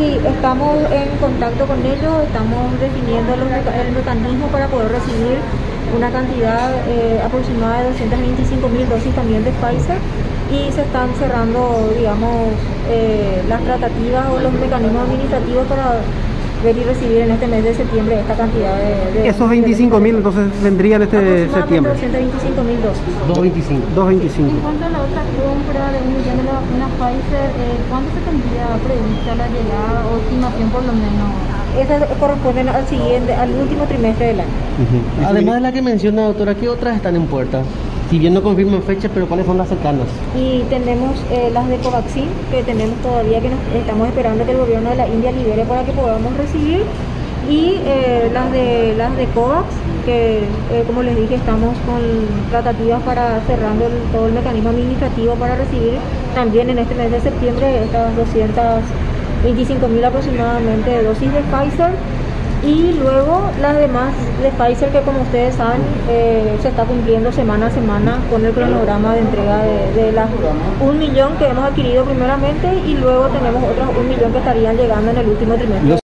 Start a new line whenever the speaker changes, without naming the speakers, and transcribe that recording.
Sí, estamos en contacto con ellos, estamos definiendo los el mecanismo para poder recibir una cantidad eh, aproximada de 225 mil dosis también de Pfizer y se están cerrando, digamos, eh, las tratativas o los mecanismos administrativos para ver y recibir en este mes de septiembre esta cantidad de...
Esos 25 mil entonces vendrían este septiembre.
225 mil dosis.
225. 225.
En cuanto a la otra compra de un millón de la vacuna Pfizer, eh, ¿cuándo se tendría prevista la llegada o estimación por lo menos?
Esas corresponden al siguiente, al último trimestre del año.
Además de la que menciona, doctora, ¿qué otras están en puerta? Si bien no confirman fechas, pero ¿cuáles son las cercanas?
Y tenemos eh, las de Covaxin, que tenemos todavía que nos, estamos esperando que el gobierno de la India libere para que podamos recibir. Y eh, las de las de COVAX, que eh, como les dije, estamos con tratativas para cerrando todo el mecanismo administrativo para recibir también en este mes de septiembre estas 225 mil aproximadamente de dosis de Pfizer y luego las demás de Pfizer que como ustedes saben eh, se está cumpliendo semana a semana con el cronograma de entrega de, de las un millón que hemos adquirido primeramente y luego tenemos otros un millón que estarían llegando en el último trimestre.